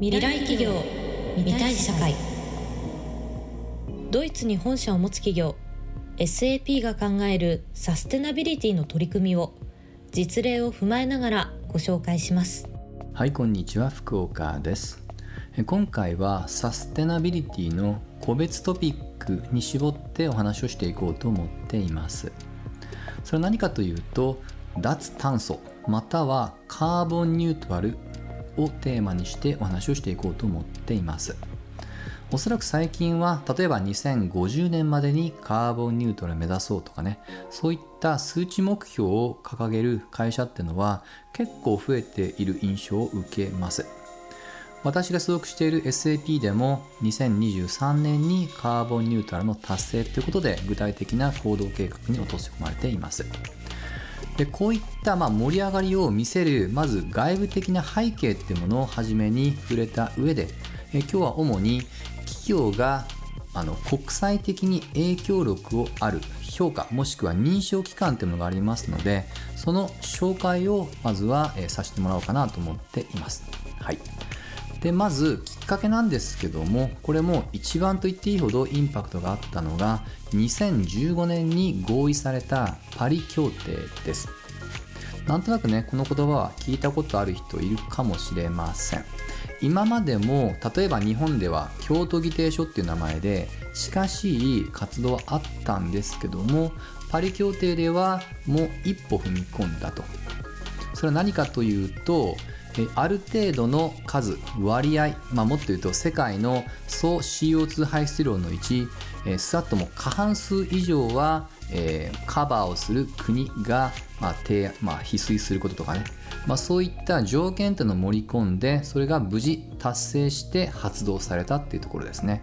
未来企業未来社会。ドイツに本社を持つ企業 SAP が考えるサステナビリティの取り組みを実例を踏まえながらご紹介します。はいこんにちは。福岡です。今回はサステナビリティの個別トピックに絞ってお話をしていこうと思っています。それは何かというと脱炭素またはカーボンニュートラルをテーマにしてお話をしていこうと思っています。おそらく最近は例えば2050年までにカーボンニュートラル目指そうとかねそういった数値目標を掲げる会社っていうのは結構増えている印象を受けます。私が所属している SAP でも2023年にカーボンニュートラルの達成ということで具体的な行動計画に落とし込まれています。でこういったま盛り上がりを見せるまず外部的な背景っていうものを初めに触れた上でえ今日は主に企業があの国際的に影響力をある評価もしくは認証機関というものがありますのでその紹介をまずは、えさせてもらおうかなと思っています。はい、でまずきっかけなんですけどもこれも一番と言っていいほどインパクトがあったのが2015年に合意されたパリ協定です。なんとなくねこの言葉は聞いたことある人いるかもしれません。今までも例えば日本では京都議定書っていう名前で近しい活動はあったんですけどもパリ協定ではもう一歩踏み込んだと。それは何かというとある程度の数割合、まあ、もっと言うと世界の総 CO2 排出量のうちスワットも過半数以上は、えー、カバーをする国が、まあ低まあ、翡翠することとかね、まあ、そういった条件というのを盛り込んでそれが無事達成して発動されたっていうところですね。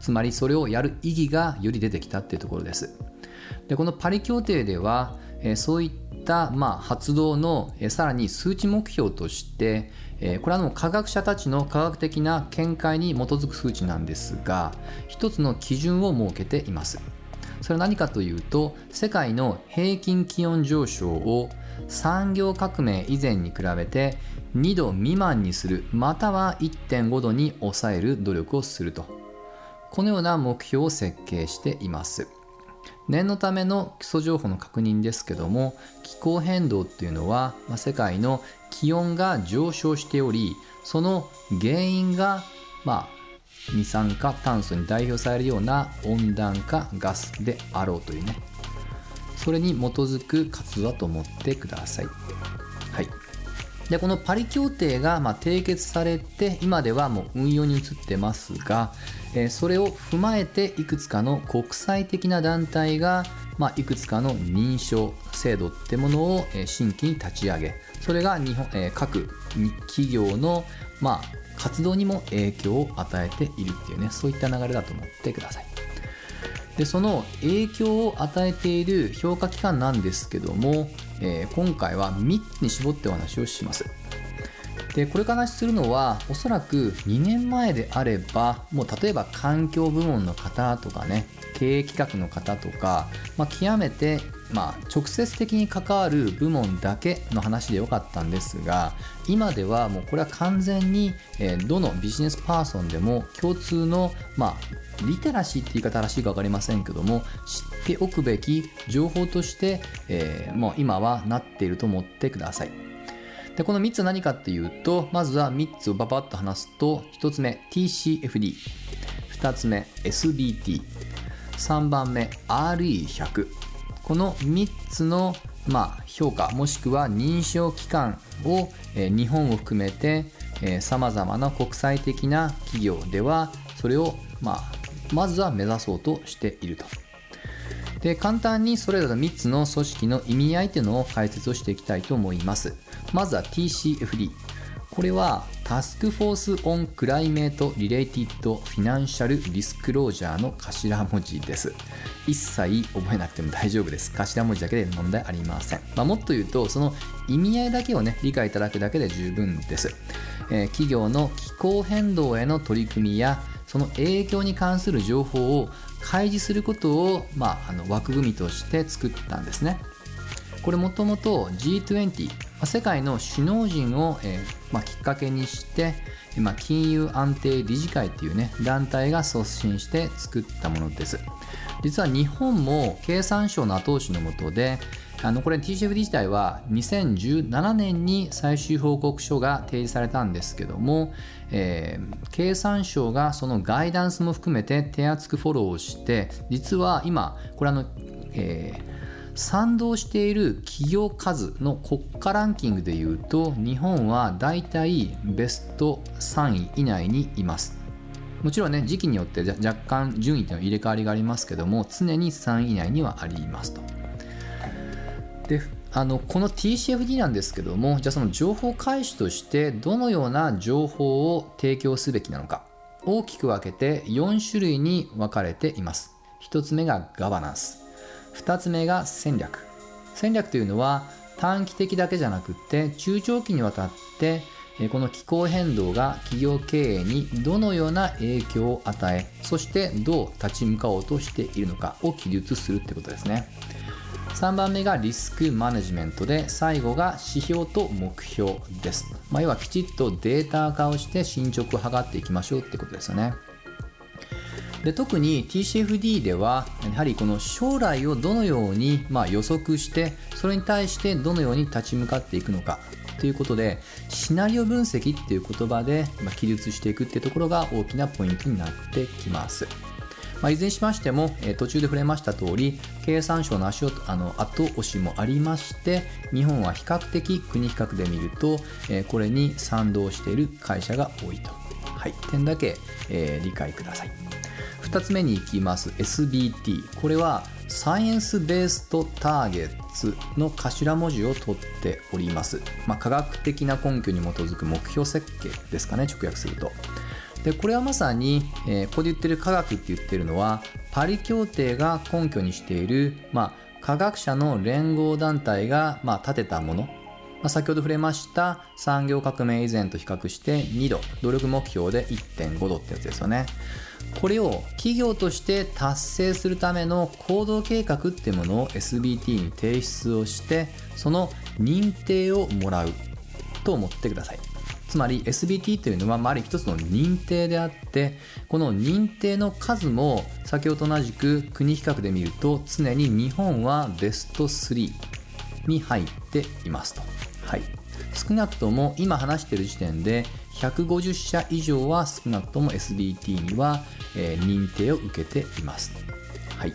つまりそれをやる意義がより出てきたっていうところです。でこのパリ協定では、そういった、まあ、発動の、さらに数値目標として、これはもう科学者たちの科学的な見解に基づく数値なんですが一つの基準を設けています。それは何かというと世界の平均気温上昇を産業革命以前に比べて2度未満にするまたは1.5度に抑える努力をすると。このような目標を設計しています。念のための基礎情報の確認ですけども気候変動っていうのは、まあ、世界の気温が上昇しておりその原因が、まあ、二酸化炭素に代表されるような温暖化ガスであろうというねそれに基づく活動だと思ってください。はいでこのパリ協定がま締結されて今ではもう運用に移ってますが、えそれを踏まえていくつかの国際的な団体が、ま、いくつかの認証制度ってものを、え新規に立ち上げそれが日本、え各企業の、ま、活動にも影響を与えているっていうねそういった流れだと思ってください。でその影響を与えている評価機関なんですけども、えー、今回は3つに絞ってお話をします。でこれから話するのはおそらく2年前であればもう例えば環境部門の方とかね経営企画の方とか、まあ、極めてまあ、直接的に関わる部門だけの話でよかったんですが今ではもうこれは完全に、どのビジネスパーソンでも共通の、まあ、リテラシーって言い方らしいか分かりませんけども知っておくべき情報として、えー、もう今はなっていると思ってください。でこの3つ何かっていうとまずは3つをババッと話すと1つ目 TCFD 2つ目 SBT 3番目 RE100 この3つのまあ、評価もしくは認証機関を、えー、日本を含めてさまざまな国際的な企業ではそれを、まあ、まずは目指そうとしていると。で簡単にそれぞれ3つの組織の意味合いというのを解説をしていきたいと思います。まずは TCFD。これは Task Force on Climate-related Financial Disclosure の頭文字です。一切覚えなくても大丈夫です。頭文字だけで問題ありません。まあ、もっと言うと、その意味合いだけをね、理解いただくだけで十分です。えー、企業の気候変動への取り組みや、その影響に関する情報を開示することを、まあ、あの枠組みとして作ったんですね。これもともと G20 あ、世界の首脳陣を、えーまあ、きっかけにして、まあ、金融安定理事会っていうね団体が率先して作ったものです。実は日本も経産省の後押しのもとであのこれ TCFD 自体は2017年に最終報告書が提示されたんですけども、えー経産省がそのガイダンスも含めて手厚くフォローして実は今これあの、えー賛同している企業数の国家ランキングでいうと日本はだいたいベスト3位以内にいます。もちろんね時期によって若干順位というのは入れ替わりがありますけども常に3位以内にはありますと。であのこの TCFD なんですけどもじゃあその情報開始としてどのような情報を提供すべきなのか大きく分けて4種類に分かれています。1つ目がガバナンス。2つ目が戦略。戦略というのは短期的だけじゃなくって中長期にわたってこの気候変動が企業経営にどのような影響を与えそしてどう立ち向かおうとしているのかを記述するってことですね。3番目がリスクマネジメントで最後が指標と目標です、まあ、要はきちっとデータ化をして進捗を図っていきましょうってことですよね。で特に TCFD ではやはりこの将来をどのようにま予測してそれに対してどのように立ち向かっていくのかということでシナリオ分析っていう言葉でま記述していくっていうところが大きなポイントになってきます。まあ、いずれにしましても、えー途中で触れました通り経産省の足をあの後押しもありまして日本は比較的国比較で見ると、えーこれに賛同している会社が多いと、はい、点だけ、えー理解ください。2つ目に行きます。SBT これはサイエンスベーストターゲッツの頭文字を取っております、まあ、科学的な根拠に基づく目標設計ですかね直訳すると。でこれはまさに、えーここで言ってる科学って言ってるのはパリ協定が根拠にしている、まあ、科学者の連合団体が、まあ、立てたもの。ま先ほど触れました産業革命以前と比較して2度努力目標で1.5度ってやつですよね。これを企業として達成するための行動計画っていうものを SBT に提出をしてその認定をもらうと思ってくださいつまり SBT というのは、まあ、ある一つの認定であってこの認定の数も先ほどと同じく国比較で見ると常に日本はベスト3に入っていますと。はい、少なくとも今話している時点で150社以上は少なくとも SBT には、え認定を受けています。はい、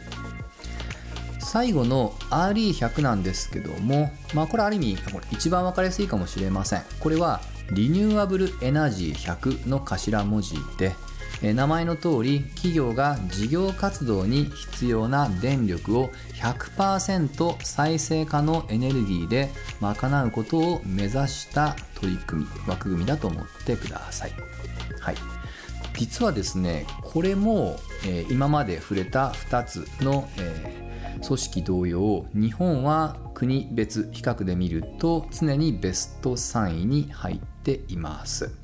最後の RE100 なんですけども、まあ、これある意味これ一番分かりやすいかもしれません。これはリニューアブルエナジー100の頭文字で、名前の通り企業が事業活動に必要な電力を100%再生可能エネルギーで賄うことを目指した取り組み枠組みだと思ってください。はい実はですねこれも、えー今まで触れた2つの、えー組織同様日本は国別比較で見ると常にベスト3位に入っています。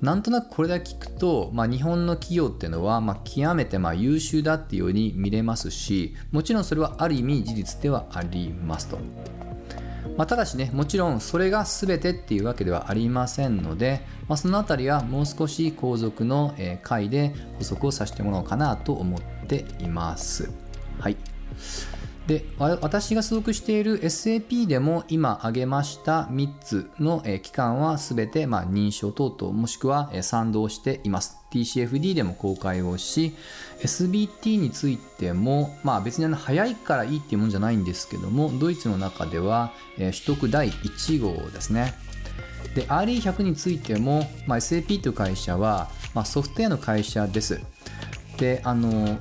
なんとなくこれだけ聞くと、まあ、日本の企業っていうのは、まあ、極めてまあ優秀だっていうように見れますしもちろんそれはある意味事実ではありますと。まあ、ただしねもちろんそれが全てっていうわけではありませんので、まあ、そのあたりはもう少し後続のえ回で補足をさせてもらおうかなと思っています。はいで私が所属している SAP でも今挙げました3つの機関は全てま認証等々もしくは賛同しています。TCFD でも公開をし SBT についてもまあ別にあの早いからいいっていうもんじゃないんですけどもドイツの中では取得第1号ですね。で RE100 についても、まあ、SAP という会社は、まあ、ソフトウェアの会社です。であの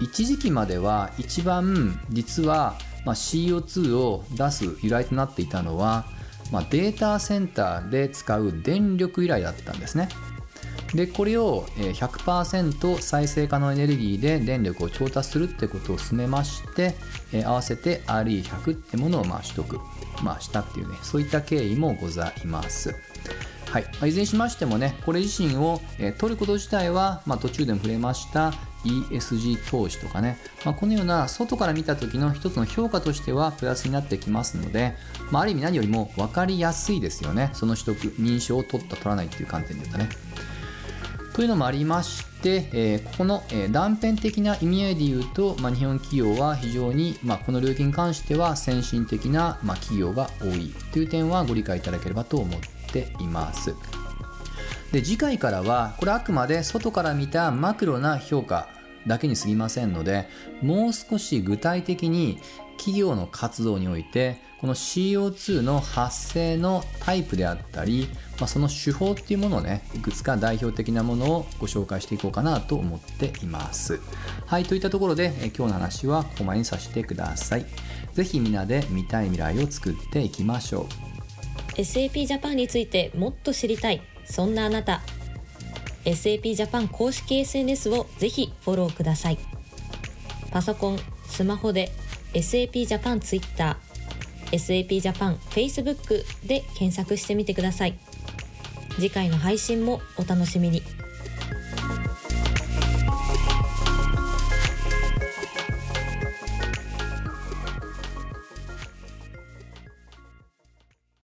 一時期までは一番実は、ま、CO2 を出す由来となっていたのは、ま、データセンターで使う電力由来だったんですね。でこれを100%再生可能エネルギーで電力を調達するってことを進めまして、合わせて RE100 ってものをま取得、まあ、したっていうねそういった経緯もございます。はい。いずれにしましてもねこれ自身を、えー取ること自体は、まあ、途中でも触れました ESG 投資とかね、まあ、このような外から見た時の一つの評価としてはプラスになってきますので、まあ、ある意味何よりも分かりやすいですよね。その取得認証を取った取らないっていう観点で言うとね。というのもありまして、えー、ここの、え、断片的な意味合いで言うと、まあ、日本企業は非常に、まあ、この領域に関しては先進的な、まあ、企業が多い。という点はご理解いただければと思っています。で次回からはこれあくまで外から見たマクロな評価だけに過ぎませんのでもう少し具体的に企業の活動においてこの CO2 の発生のタイプであったり、まあ、その手法っていうものをねいくつか代表的なものをご紹介していこうかなと思っています。はいといったところでえ今日の話はここまでにさせてください。是非みんなで見たい未来を作っていきましょう。SAP ジャパンについてもっと知りたい。そんなあなた。SAP ジャパン公式 SNS をぜひフォローください。パソコンスマホで SAP ジャパン Twitter SAP ジャパン Facebook で検索してみてください。次回の配信もお楽しみに。